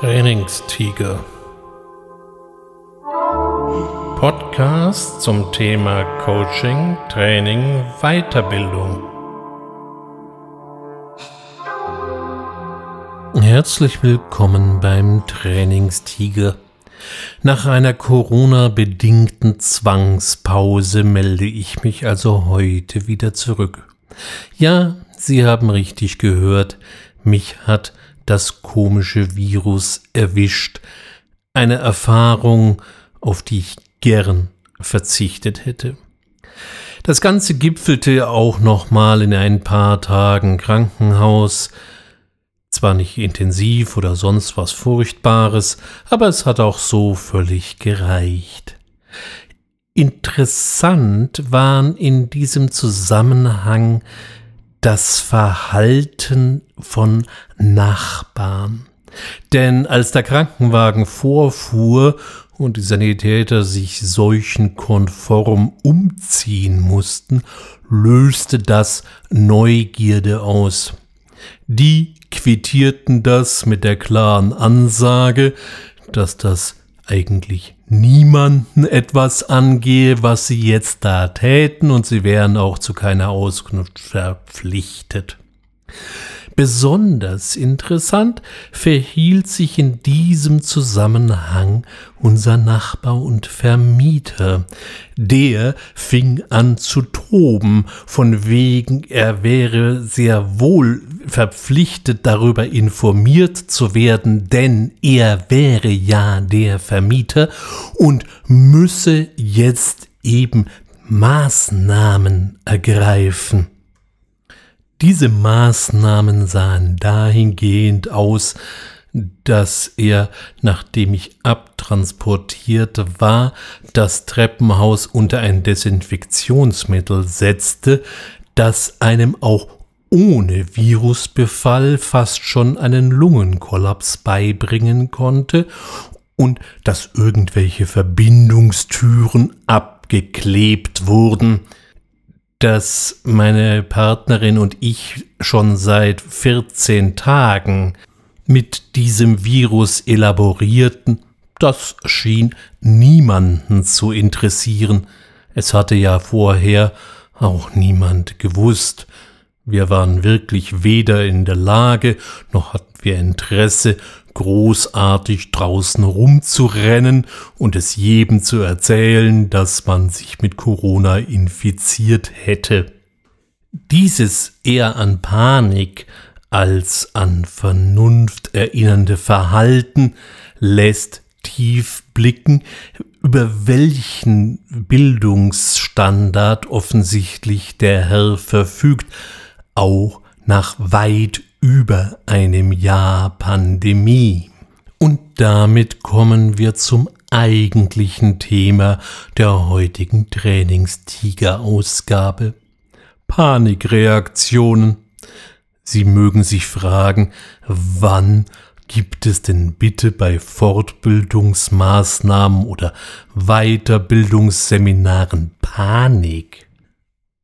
Trainingstiger. Podcast zum Thema Coaching, Training, Weiterbildung. Herzlich willkommen beim Trainingstiger. Nach einer Corona-bedingten Zwangspause melde ich mich also heute wieder zurück. Ja, Sie haben richtig gehört, mich hat das komische Virus erwischt. Eine Erfahrung, auf die ich gern verzichtet hätte. Das Ganze gipfelte auch nochmal in ein paar Tagen Krankenhaus. Zwar nicht intensiv oder sonst was Furchtbares, aber es hat auch so völlig gereicht. Interessant waren in diesem Zusammenhang das Verhalten von Nachbarn. Denn als der Krankenwagen vorfuhr und die Sanitäter sich seuchenkonform umziehen mussten, löste das Neugierde aus. Die quittierten das mit der klaren Ansage, dass das eigentlich niemanden etwas angehe, was sie jetzt da täten, und sie wären auch zu keiner Auskunft verpflichtet. Besonders interessant verhielt sich in diesem Zusammenhang unser Nachbar und Vermieter. Der fing an zu toben, von wegen er wäre sehr wohl verpflichtet darüber informiert zu werden, denn er wäre ja der Vermieter und müsse jetzt eben Maßnahmen ergreifen. Diese Maßnahmen sahen dahingehend aus, dass er, nachdem ich abtransportiert war, das Treppenhaus unter ein Desinfektionsmittel setzte, das einem auch ohne Virusbefall fast schon einen Lungenkollaps beibringen konnte und dass irgendwelche Verbindungstüren abgeklebt wurden dass meine Partnerin und ich schon seit 14 Tagen mit diesem Virus elaborierten, das schien niemanden zu interessieren. Es hatte ja vorher auch niemand gewusst. Wir waren wirklich weder in der Lage, noch hatten wir Interesse, großartig draußen rumzurennen und es jedem zu erzählen, dass man sich mit Corona infiziert hätte. Dieses eher an Panik als an Vernunft erinnernde Verhalten lässt tief blicken, über welchen Bildungsstandard offensichtlich der Herr verfügt, auch nach weit über einem Jahr Pandemie. Und damit kommen wir zum eigentlichen Thema der heutigen Trainingstiger-Ausgabe. Panikreaktionen. Sie mögen sich fragen, wann gibt es denn bitte bei Fortbildungsmaßnahmen oder Weiterbildungsseminaren Panik?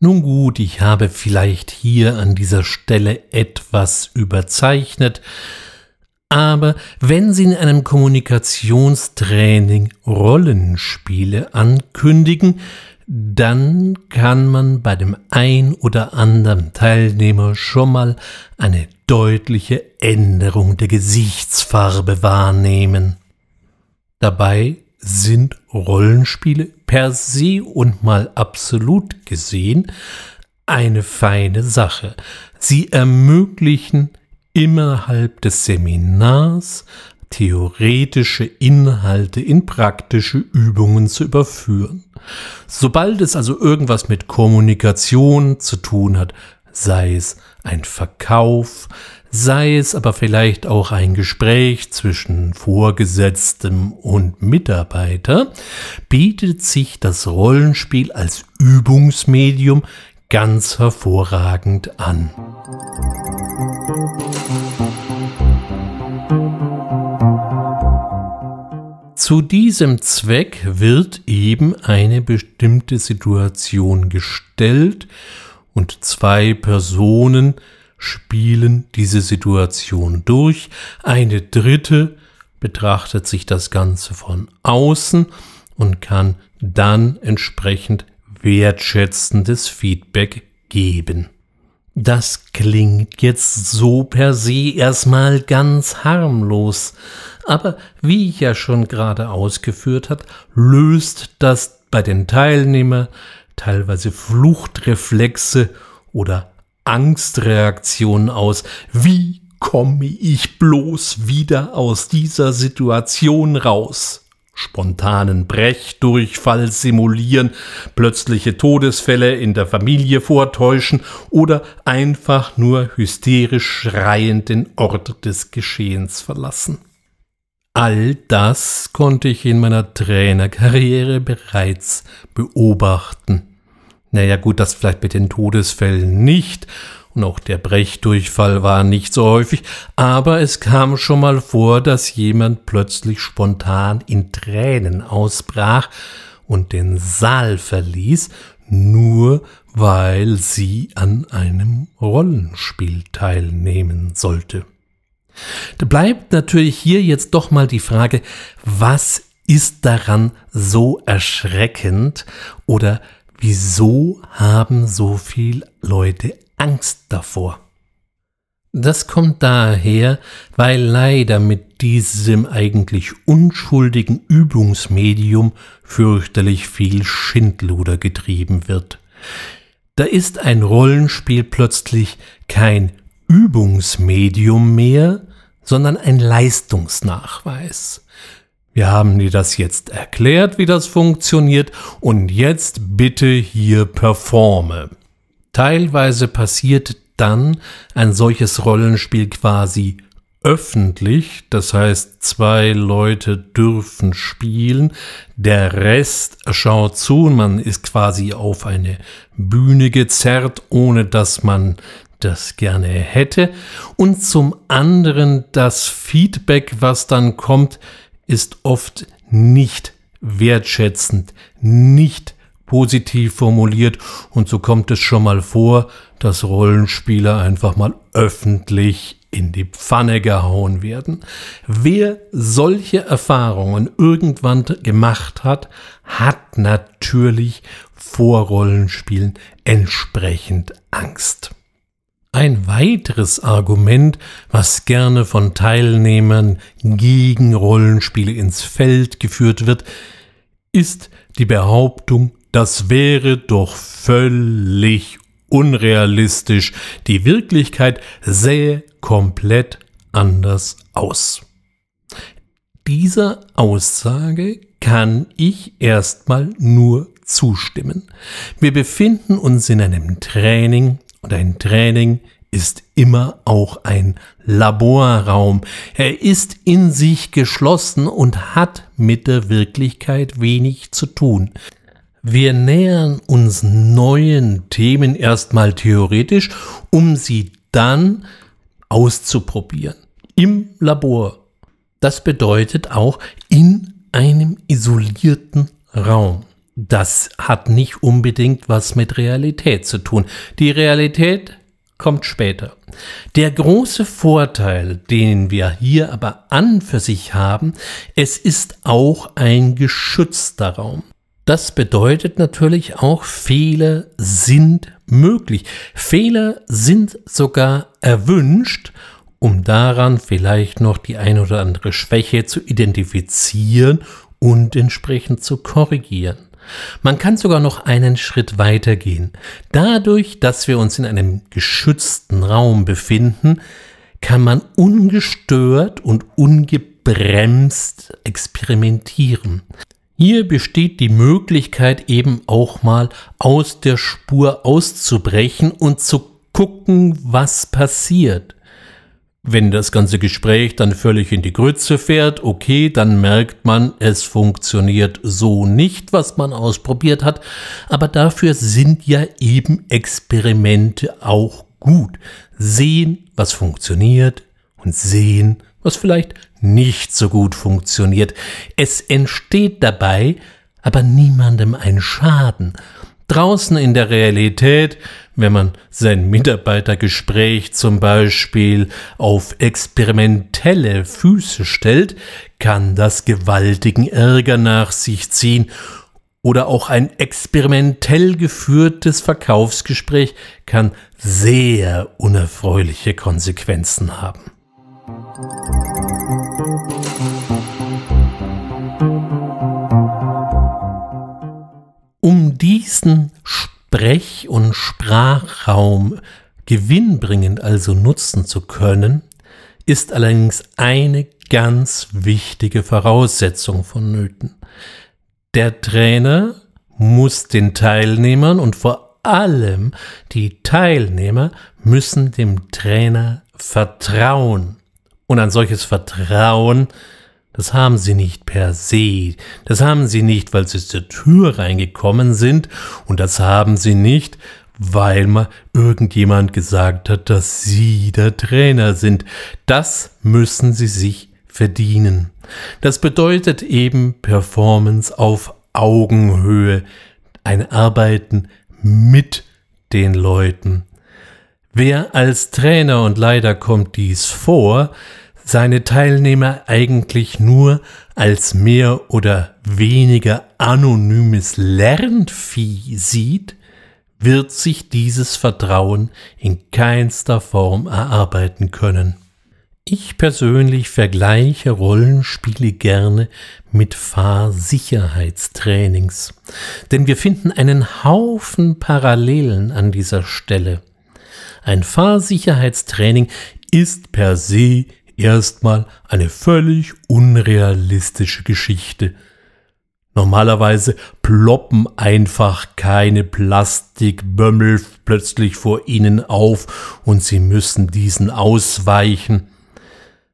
Nun gut, ich habe vielleicht hier an dieser Stelle etwas überzeichnet, aber wenn Sie in einem Kommunikationstraining Rollenspiele ankündigen, dann kann man bei dem ein oder anderen Teilnehmer schon mal eine deutliche Änderung der Gesichtsfarbe wahrnehmen. Dabei sind Rollenspiele per se und mal absolut gesehen eine feine Sache. Sie ermöglichen innerhalb des Seminars theoretische Inhalte in praktische Übungen zu überführen. Sobald es also irgendwas mit Kommunikation zu tun hat, sei es ein Verkauf, sei es aber vielleicht auch ein Gespräch zwischen Vorgesetztem und Mitarbeiter, bietet sich das Rollenspiel als Übungsmedium ganz hervorragend an. Zu diesem Zweck wird eben eine bestimmte Situation gestellt und zwei Personen spielen diese Situation durch, eine dritte betrachtet sich das Ganze von außen und kann dann entsprechend wertschätzendes Feedback geben. Das klingt jetzt so per se erstmal ganz harmlos, aber wie ich ja schon gerade ausgeführt hat, löst das bei den Teilnehmern teilweise Fluchtreflexe oder Angstreaktionen aus. Wie komme ich bloß wieder aus dieser Situation raus? Spontanen Brechdurchfall simulieren, plötzliche Todesfälle in der Familie vortäuschen oder einfach nur hysterisch schreiend den Ort des Geschehens verlassen. All das konnte ich in meiner Trainerkarriere bereits beobachten. Naja gut, das vielleicht mit den Todesfällen nicht, und auch der Brechdurchfall war nicht so häufig, aber es kam schon mal vor, dass jemand plötzlich spontan in Tränen ausbrach und den Saal verließ, nur weil sie an einem Rollenspiel teilnehmen sollte. Da bleibt natürlich hier jetzt doch mal die Frage, was ist daran so erschreckend oder wieso haben so viele Leute Angst davor? Das kommt daher, weil leider mit diesem eigentlich unschuldigen Übungsmedium fürchterlich viel Schindluder getrieben wird. Da ist ein Rollenspiel plötzlich kein Übungsmedium mehr, sondern ein Leistungsnachweis. Wir haben dir das jetzt erklärt, wie das funktioniert, und jetzt bitte hier performe. Teilweise passiert dann ein solches Rollenspiel quasi öffentlich, das heißt zwei Leute dürfen spielen, der Rest schaut zu und man ist quasi auf eine Bühne gezerrt, ohne dass man das gerne hätte. Und zum anderen das Feedback, was dann kommt, ist oft nicht wertschätzend, nicht positiv formuliert und so kommt es schon mal vor, dass Rollenspieler einfach mal öffentlich in die Pfanne gehauen werden. Wer solche Erfahrungen irgendwann gemacht hat, hat natürlich vor Rollenspielen entsprechend Angst. Ein weiteres Argument, was gerne von Teilnehmern gegen Rollenspiele ins Feld geführt wird, ist die Behauptung, das wäre doch völlig unrealistisch. Die Wirklichkeit sähe komplett anders aus. Dieser Aussage kann ich erstmal nur zustimmen. Wir befinden uns in einem Training, und ein Training ist immer auch ein Laborraum. Er ist in sich geschlossen und hat mit der Wirklichkeit wenig zu tun. Wir nähern uns neuen Themen erstmal theoretisch, um sie dann auszuprobieren. Im Labor. Das bedeutet auch in einem isolierten Raum das hat nicht unbedingt was mit Realität zu tun. Die Realität kommt später. Der große Vorteil, den wir hier aber an für sich haben, es ist auch ein geschützter Raum. Das bedeutet natürlich auch, Fehler sind möglich. Fehler sind sogar erwünscht, um daran vielleicht noch die ein oder andere Schwäche zu identifizieren und entsprechend zu korrigieren. Man kann sogar noch einen Schritt weiter gehen. Dadurch, dass wir uns in einem geschützten Raum befinden, kann man ungestört und ungebremst experimentieren. Hier besteht die Möglichkeit eben auch mal aus der Spur auszubrechen und zu gucken, was passiert. Wenn das ganze Gespräch dann völlig in die Grütze fährt, okay, dann merkt man, es funktioniert so nicht, was man ausprobiert hat, aber dafür sind ja eben Experimente auch gut. Sehen, was funktioniert und sehen, was vielleicht nicht so gut funktioniert. Es entsteht dabei aber niemandem ein Schaden. Draußen in der Realität wenn man sein Mitarbeitergespräch zum Beispiel auf experimentelle Füße stellt, kann das gewaltigen Ärger nach sich ziehen oder auch ein experimentell geführtes Verkaufsgespräch kann sehr unerfreuliche Konsequenzen haben. Diesen Sprech- und Sprachraum gewinnbringend also nutzen zu können, ist allerdings eine ganz wichtige Voraussetzung vonnöten. Der Trainer muss den Teilnehmern und vor allem die Teilnehmer müssen dem Trainer vertrauen. Und ein solches Vertrauen, das haben sie nicht per se, das haben sie nicht, weil sie zur Tür reingekommen sind, und das haben sie nicht, weil mal irgendjemand gesagt hat, dass sie der Trainer sind. Das müssen sie sich verdienen. Das bedeutet eben Performance auf Augenhöhe, ein Arbeiten mit den Leuten. Wer als Trainer, und leider kommt dies vor, seine Teilnehmer eigentlich nur als mehr oder weniger anonymes Lernvieh sieht, wird sich dieses Vertrauen in keinster Form erarbeiten können. Ich persönlich vergleiche Rollenspiele gerne mit Fahrsicherheitstrainings, denn wir finden einen Haufen Parallelen an dieser Stelle. Ein Fahrsicherheitstraining ist per se erstmal eine völlig unrealistische Geschichte. Normalerweise ploppen einfach keine Plastikbömmel plötzlich vor ihnen auf und sie müssen diesen ausweichen.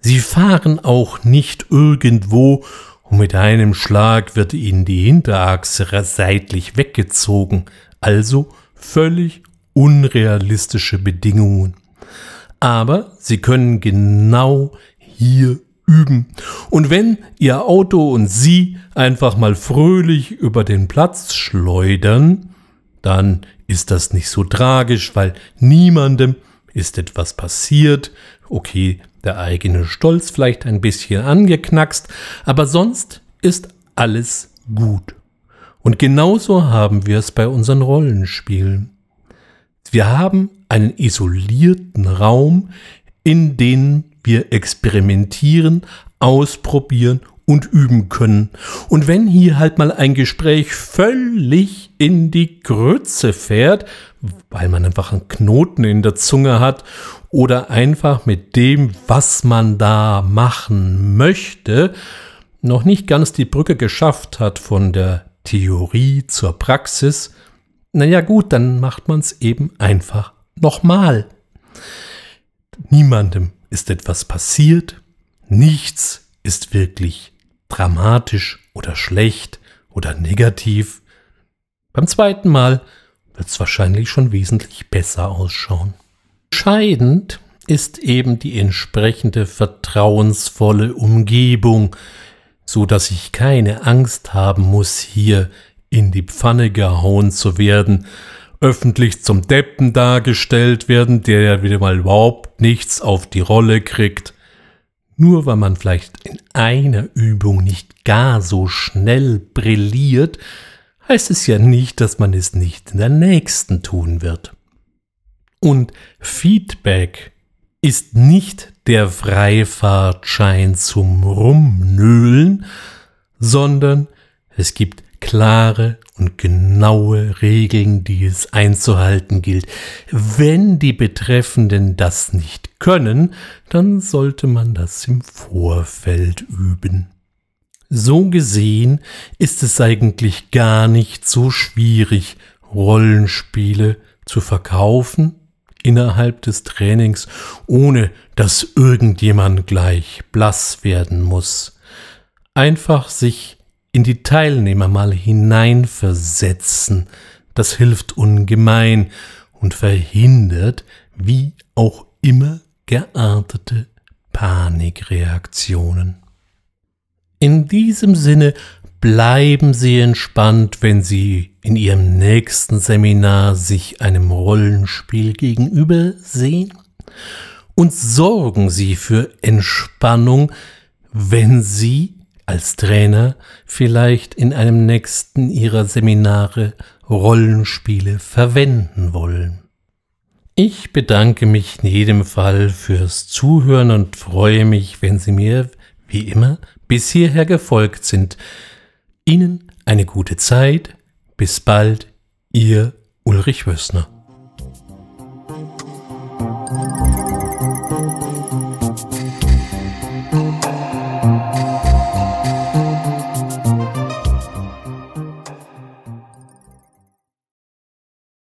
Sie fahren auch nicht irgendwo und mit einem Schlag wird ihnen die Hinterachse seitlich weggezogen, also völlig unrealistische Bedingungen. Aber sie können genau hier üben. Und wenn Ihr Auto und Sie einfach mal fröhlich über den Platz schleudern, dann ist das nicht so tragisch, weil niemandem ist etwas passiert. Okay, der eigene Stolz vielleicht ein bisschen angeknackst, aber sonst ist alles gut. Und genauso haben wir es bei unseren Rollenspielen. Wir haben einen isolierten Raum, in dem wir experimentieren, ausprobieren und üben können. Und wenn hier halt mal ein Gespräch völlig in die Grütze fährt, weil man einfach einen Knoten in der Zunge hat oder einfach mit dem, was man da machen möchte, noch nicht ganz die Brücke geschafft hat von der Theorie zur Praxis, naja gut, dann macht man es eben einfach nochmal. Niemandem ist etwas passiert, nichts ist wirklich dramatisch oder schlecht oder negativ. Beim zweiten Mal wird es wahrscheinlich schon wesentlich besser ausschauen. Entscheidend ist eben die entsprechende vertrauensvolle Umgebung, so dass ich keine Angst haben muss, hier in die Pfanne gehauen zu werden, öffentlich zum Deppen dargestellt werden, der ja wieder mal überhaupt nichts auf die Rolle kriegt. Nur weil man vielleicht in einer Übung nicht gar so schnell brilliert, heißt es ja nicht, dass man es nicht in der nächsten tun wird. Und Feedback ist nicht der Freifahrtschein zum Rumnöhlen, sondern es gibt klare und genaue Regeln, die es einzuhalten gilt. Wenn die Betreffenden das nicht können, dann sollte man das im Vorfeld üben. So gesehen ist es eigentlich gar nicht so schwierig, Rollenspiele zu verkaufen innerhalb des Trainings, ohne dass irgendjemand gleich blass werden muss. Einfach sich in die Teilnehmer mal hineinversetzen, das hilft ungemein und verhindert wie auch immer geartete Panikreaktionen. In diesem Sinne Bleiben Sie entspannt, wenn Sie in Ihrem nächsten Seminar sich einem Rollenspiel gegenüber sehen. Und sorgen Sie für Entspannung, wenn Sie als Trainer vielleicht in einem nächsten Ihrer Seminare Rollenspiele verwenden wollen. Ich bedanke mich in jedem Fall fürs Zuhören und freue mich, wenn Sie mir, wie immer, bis hierher gefolgt sind. Ihnen eine gute Zeit. Bis bald, Ihr Ulrich Wössner.